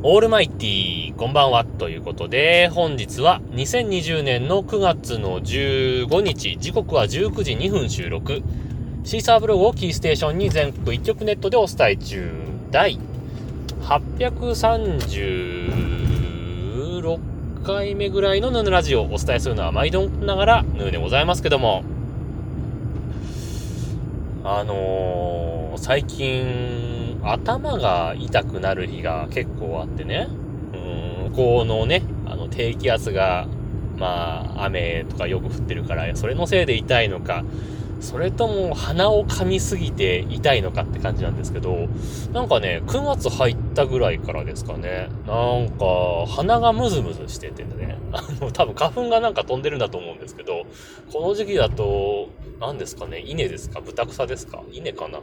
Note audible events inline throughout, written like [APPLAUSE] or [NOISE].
オールマイティー、こんばんは、ということで、本日は2020年の9月の15日、時刻は19時2分収録。シーサーブログをキーステーションに全国一曲ネットでお伝え中、第836回目ぐらいのヌヌラジオをお伝えするのは毎度ながらヌーでございますけども、あのー、最近、頭が痛くなる日が結構あってね、うん、このね、あの低気圧が、まあ、雨とかよく降ってるから、それのせいで痛いのか、それとも鼻を噛みすぎて痛いのかって感じなんですけど、なんかね、9月入ったぐらいからですかね、なんか鼻がムズムズしててね、あの、多分花粉がなんか飛んでるんだと思うんですけど、この時期だと、何ですかね、稲ですか？豚草ですか？稲かな？う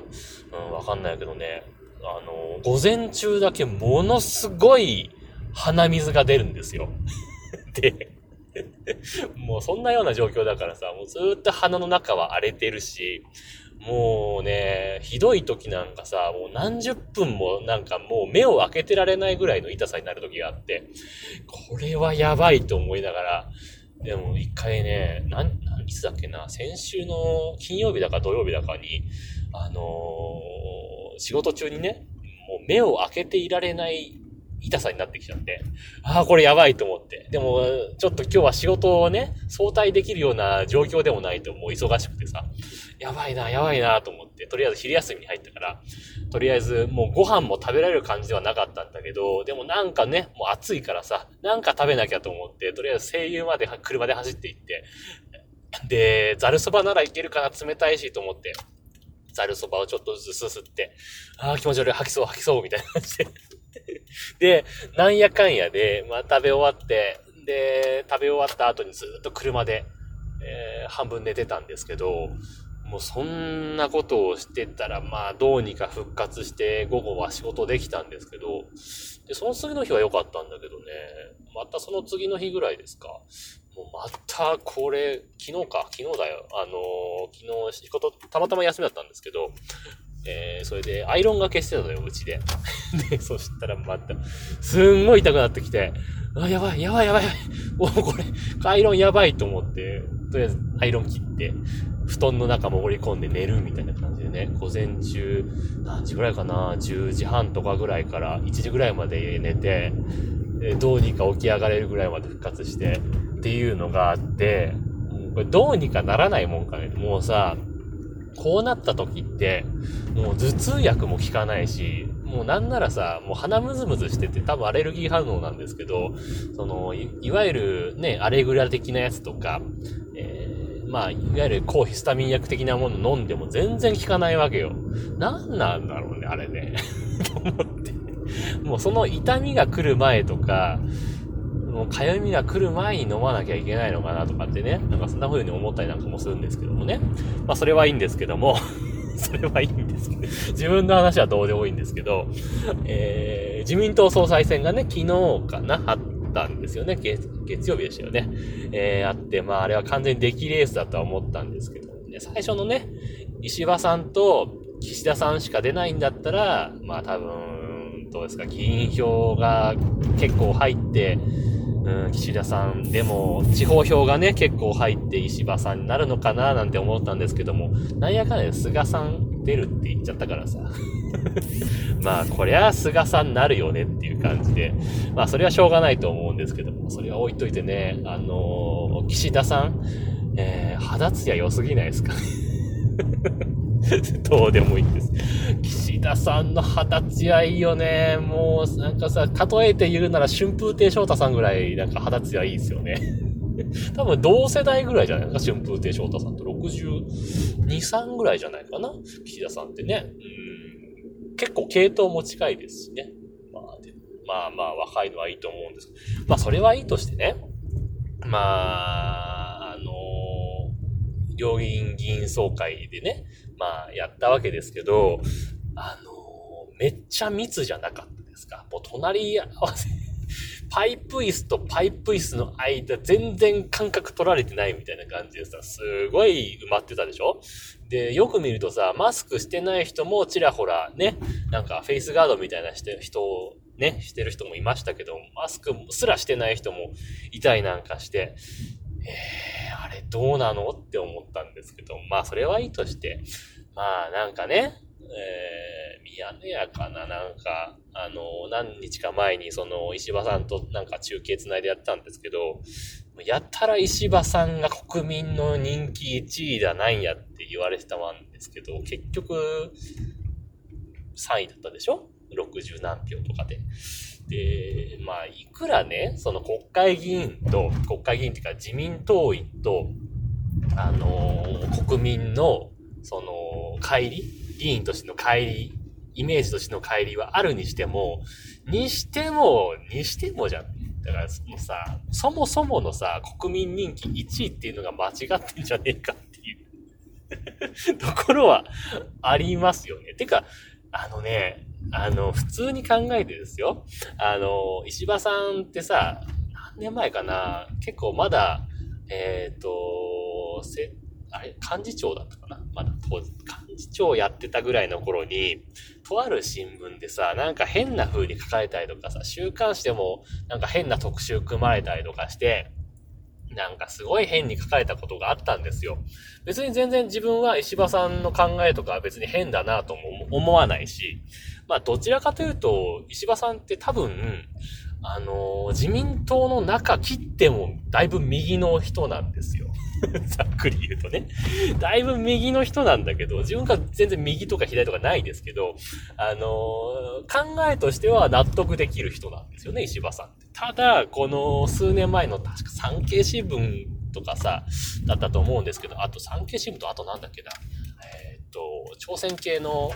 ん、わかんないけどね、あの、午前中だけものすごい鼻水が出るんですよ。[LAUGHS] で、もうそんなような状況だからさ、もうずっと鼻の中は荒れてるし、もうね、ひどい時なんかさ、もう何十分もなんかもう目を開けてられないぐらいの痛さになる時があって、これはやばいと思いながら、でも一回ね、なん、いつだっけな、先週の金曜日だか土曜日だかに、あのー、仕事中にね、もう目を開けていられない痛さになってきちゃって、ああ、これやばいと思って。でも、ちょっと今日は仕事をね、相対できるような状況でもないともう忙しくてさ、やばいな、やばいなと思って、とりあえず昼休みに入ったから、とりあえずもうご飯も食べられる感じではなかったんだけど、でもなんかね、もう暑いからさ、なんか食べなきゃと思って、とりあえず声優まで車で走って行って、で、ざるそばならいけるかな、冷たいしと思って、ざるそばをちょっとずつすすって、ああ、気持ち悪い、吐きそう、吐きそう、みたいな感じで [LAUGHS] で、なんやかんやで、まあ食べ終わって、で、食べ終わった後にずっと車で、えー、半分寝てたんですけど、もうそんなことをしてたら、まあどうにか復活して午後は仕事できたんですけど、で、その次の日は良かったんだけどね、またその次の日ぐらいですか。もうまたこれ、昨日か、昨日だよ。あのー、昨日仕事たまたま休みだったんですけど、えー、それで、アイロンがけしてたのよ、うちで。[LAUGHS] で、そしたらまた、すんごい痛くなってきて、あ、やばい、やばい、やばい、やばい。おこれ、アイロンやばいと思って、とりあえずアイロン切って、布団の中潜り込んで寝るみたいな感じでね、午前中、何時ぐらいかな、10時半とかぐらいから1時ぐらいまで寝て、どうにか起き上がれるぐらいまで復活して、っていうのがあって、これどうにかならないもんかね。もうさ、こうなった時って、もう頭痛薬も効かないし、もうなんならさ、もう鼻ムズムズしてて多分アレルギー反応なんですけど、その、いわゆるね、アレグラ的なやつとか、えー、まあ、いわゆる抗ヒスタミン薬的なもの飲んでも全然効かないわけよ。なんなんだろうね、あれね。[LAUGHS] と思って。もうその痛みが来る前とか、もうかゆみが来る前に飲まなきゃいけないのかなとかってね、なんかそんな風に思ったりなんかもするんですけどもね。まあそれはいいんですけども [LAUGHS] それはいいんですけど、自分の話はどうでもいいんですけど、えー、自民党総裁選がね、昨日かな、あったんですよね。月月曜日でしたよね。えー、あって、まああれは完全に出来レースだとは思ったんですけど、ね、最初のね、石破さんと岸田さんしか出ないんだったら、まあ多分、どうですか、議員票が結構入って、うん、岸田さんでも、地方票がね、結構入って石破さんになるのかななんて思ったんですけども、なんやかんや菅さん出るって言っちゃったからさ。[LAUGHS] まあ、こりゃ菅さんなるよねっていう感じで、まあ、それはしょうがないと思うんですけども、それは置いといてね、あのー、岸田さん、えー、肌ツヤ良すぎないですかね。[LAUGHS] どうでもいいんです。岸田さんの肌ツヤいいよね。もう、なんかさ、例えて言うなら春風亭昇太さんぐらい、なんか肌ツヤいいですよね。[LAUGHS] 多分同世代ぐらいじゃないですか、春風亭昇太さんと。62、3ぐらいじゃないかな。岸田さんってね。うん。結構系統も近いですしね。まあ、まあまあ、若いのはいいと思うんですけど。まあ、それはいいとしてね。まあ、両院議員総会でね、まあ、やったわけですけど、あのー、めっちゃ密じゃなかったですか？もう隣合わせ [LAUGHS] パイプ椅子とパイプ椅子の間、全然間隔取られてないみたいな感じでさ、すごい埋まってたでしょ？で、よく見るとさ、マスクしてない人もちらほらね、なんかフェイスガードみたいな人をね、してる人もいましたけど、マスクすらしてない人もいたりなんかして、えー、あれどうなのって思ったんですけど、まあそれはいいとして、まあなんかね、えー、ミヤネ屋かななんか、あの、何日か前にその石破さんとなんか中継つないでやったんですけど、やったら石破さんが国民の人気1位だなんやって言われてたんですけど、結局、3位だったでしょ ?60 何票とかで。で、まあ、いくらね、その国会議員と、国会議員っていうか自民党員と、あのー、国民の、その、帰り議員としての帰り、イメージとしての帰りはあるにしても、にしても、にしてもじゃん。だから、そのさ、そもそものさ、国民人気1位っていうのが間違ってんじゃねえかっていう [LAUGHS] ところはありますよね。てか、あのね、あの、普通に考えてですよ。あの、石破さんってさ、何年前かな？結構まだ、えっ、ー、と、せ、あれ？幹事長だったかな？まだ当時、幹事長やってたぐらいの頃に、とある新聞でさ、なんか変な風に書かれたりとかさ、週刊誌でもなんか変な特集組まれたりとかして、なんかすごい変に書かれたことがあったんですよ。別に全然自分は石破さんの考えとかは別に変だなとも思わないし、まあどちらかというと、石破さんって多分、あのー、自民党の中切ってもだいぶ右の人なんですよ。[LAUGHS] ざっくり言うとね。だいぶ右の人なんだけど、自分が全然右とか左とかないですけど、あのー、考えとしては納得できる人なんですよね、石破さんって。ただ、この数年前の確か産経新聞とかさ、だったと思うんですけど、あと産経新聞とあとなんだっけな、えー、っと、朝鮮系の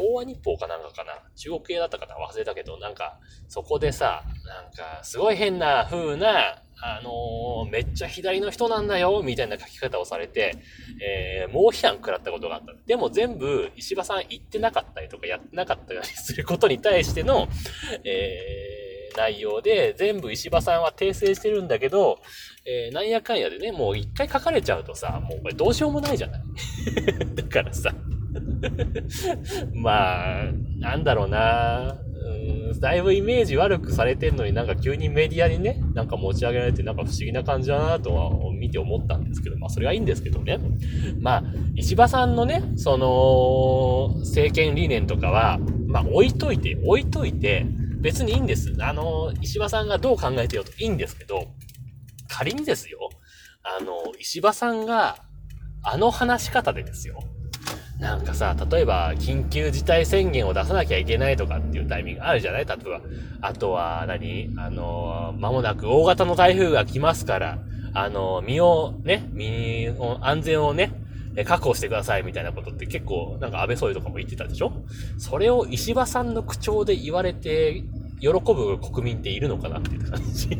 東和日報かなんかかな？中国系だったかな？忘れたけど、なんか、そこでさ、なんか、すごい変な風な、あのー、めっちゃ左の人なんだよ、みたいな書き方をされて、えー、猛批判食らったことがあった。でも全部、石破さん言ってなかったりとかやってなかったりすることに対しての、えー、内容で、全部石破さんは訂正してるんだけど、えー、なんやかんやでね、もう一回書かれちゃうとさ、もうこれどうしようもないじゃない。[LAUGHS] だからさ、[LAUGHS] まあ、なんだろうな。うん、だいぶイメージ悪くされてんのになんか急にメディアにね、なんか持ち上げられてなんか不思議な感じだなとは見て思ったんですけど、まあそれはいいんですけどね。まあ、石破さんのね、その、政権理念とかは、まあ置いといて、置いといて、別にいいんです。あの、石破さんがどう考えてよといいんですけど、仮にですよ、あの、石破さんが、あの話し方でですよ、なんかさ、例えば、緊急事態宣言を出さなきゃいけないとかっていうタイミングあるじゃない？例えば。あとは何、あの、間もなく大型の台風が来ますから、あの、身をね、身を、安全をね、確保してくださいみたいなことって結構、なんか安倍総理とかも言ってたでしょ？それを石破さんの口調で言われて、喜ぶ国民っているのかなっていう感じ。[LAUGHS]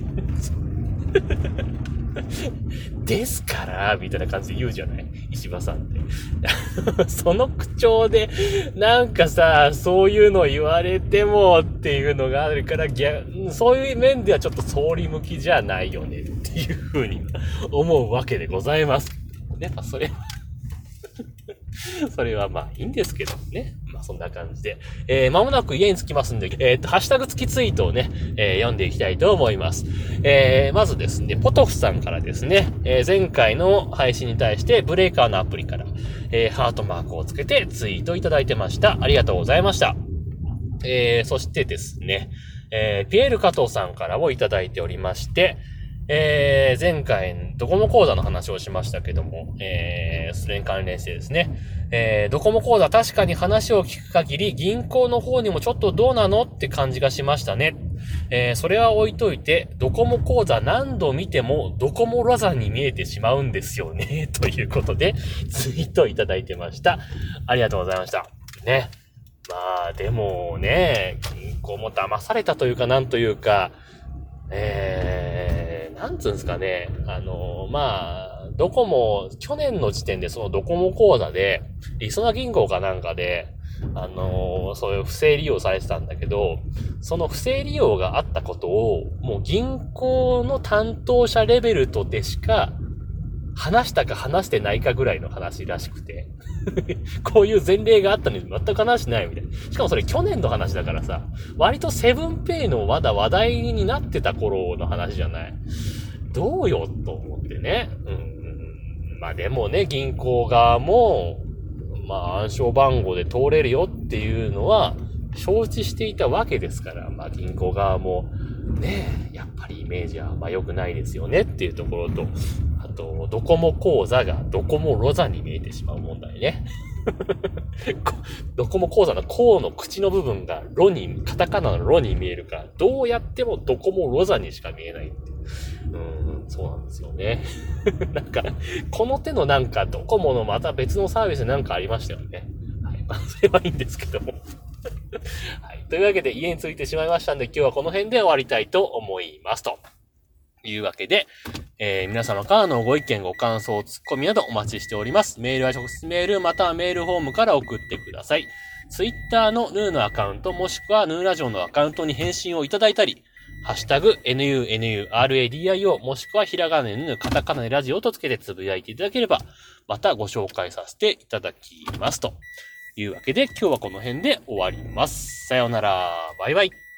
ですから、みたいな感じで言うじゃない？石破さんって。[LAUGHS] その口調で、なんかさ、そういうの言われてもっていうのがあるから、そういう面ではちょっと総理向きじゃないよねっていうふうに思うわけでございます。ね、まあそれは [LAUGHS] それはまあいいんですけどね。まあそんな感じで。えー、間もなく家に着きますんで、えー、っと、ハッシュタグ付きツイートをね、えー、読んでいきたいと思います。えー、まずですね、ポトフさんからですね、えー、前回の配信に対してブレーカーのアプリから、えー、ハートマークをつけてツイートいただいてました。ありがとうございました。えー、そしてですね、えー、ピエール加藤さんからもいただいておりまして、えー、前回、ドコモ講座の話をしましたけども、えー、それに関連してですね、えー、ドコモ講座確かに話を聞く限り、銀行の方にもちょっとどうなのって感じがしましたね。えー、それは置いといて、ドコモ講座何度見てもドコモラザに見えてしまうんですよね。[LAUGHS] ということで、ツイートいただいてました。ありがとうございました。ね。まあ、でもね、銀行も騙されたというか、なんというか、えー、なんつうんですかね、あの、まあ、ドコモ、去年の時点でそのドコモ口座で、リソナ銀行かなんかで、あのそういう不正利用されてたんだけど、その不正利用があったことを、もう銀行の担当者レベルとでしか話したか話してないかぐらいの話らしくて。[LAUGHS] こういう前例があったのに全く話してないみたいな。しかもそれ去年の話だからさ、割とセブンペイのまだ話題になってた頃の話じゃない。どうよと思ってね。うん。まあでもね、銀行側も、まあ暗証番号で通れるよっていうのは、承知していたわけですから、まあ銀行側も、ねやっぱりイメージはまあ良くないですよねっていうところと、あと、ドコモ講座がドコモロザに見えてしまう問題ね。[LAUGHS] ドコモ講座のこの口の部分がロに、カタカナのロに見えるから、どうやってもドコモロザにしか見えないって。うん、そうなんですよね。[LAUGHS] なんか、この手のなんかドコモのまた別のサービスなんかありましたよね。はい。まあ、それはいいんですけども。[LAUGHS] はい。というわけで家に着いてしまいましたんで今日はこの辺で終わりたいと思いますと。いうわけで、えー、皆様からのご意見、ご感想、ツッコミなどお待ちしております。メールは直接メール、またはメールフォームから送ってください。ツイッターのヌーのアカウント、もしくはヌーラジオのアカウントに返信をいただいたり、ハッシュタグ、nunuradio、もしくはひらがなぬ、カタカナでラジオとつけてつぶやいていただければ、またご紹介させていただきます。というわけで、今日はこの辺で終わります。さようなら。バイバイ。